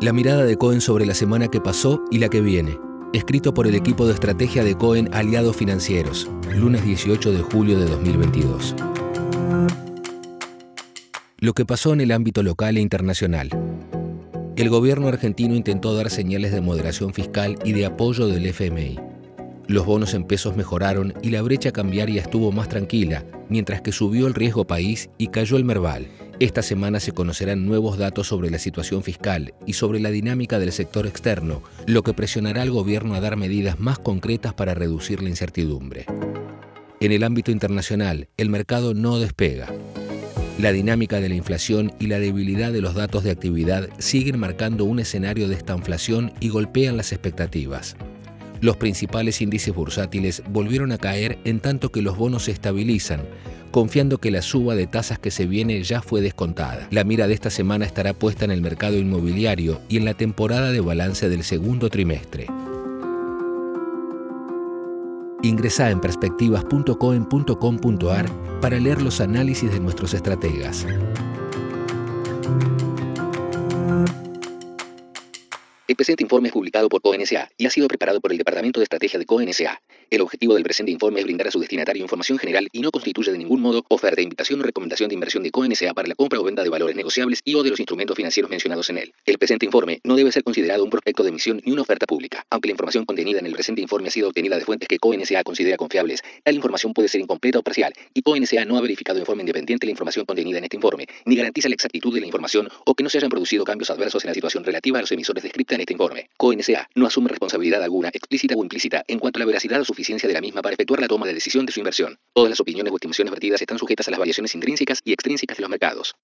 La mirada de Cohen sobre la semana que pasó y la que viene. Escrito por el equipo de estrategia de Cohen Aliados Financieros, lunes 18 de julio de 2022. Lo que pasó en el ámbito local e internacional. El gobierno argentino intentó dar señales de moderación fiscal y de apoyo del FMI. Los bonos en pesos mejoraron y la brecha cambiaria estuvo más tranquila, mientras que subió el riesgo país y cayó el Merval. Esta semana se conocerán nuevos datos sobre la situación fiscal y sobre la dinámica del sector externo, lo que presionará al gobierno a dar medidas más concretas para reducir la incertidumbre. En el ámbito internacional, el mercado no despega. La dinámica de la inflación y la debilidad de los datos de actividad siguen marcando un escenario de estanflación y golpean las expectativas. Los principales índices bursátiles volvieron a caer en tanto que los bonos se estabilizan, confiando que la suba de tasas que se viene ya fue descontada. La mira de esta semana estará puesta en el mercado inmobiliario y en la temporada de balance del segundo trimestre. Ingresa en perspectivas.coen.com.ar para leer los análisis de nuestros estrategas. El presente informe es publicado por CONSA y ha sido preparado por el Departamento de Estrategia de CONSA. El objetivo del presente informe es brindar a su destinatario información general y no constituye de ningún modo oferta, invitación o recomendación de inversión de CONSA para la compra o venta de valores negociables y o de los instrumentos financieros mencionados en él. El presente informe no debe ser considerado un prospecto de emisión ni una oferta pública. Aunque la información contenida en el presente informe ha sido obtenida de fuentes que CONSA considera confiables, tal información puede ser incompleta o parcial y CONSA no ha verificado en forma independiente la información contenida en este informe, ni garantiza la exactitud de la información o que no se hayan producido cambios adversos en la situación relativa a los emisores descrita en este informe. CONSA no asume responsabilidad alguna, explícita o implícita, en cuanto a la veracidad o de la misma para efectuar la toma de decisión de su inversión. Todas las opiniones o estimaciones vertidas están sujetas a las variaciones intrínsecas y extrínsecas de los mercados.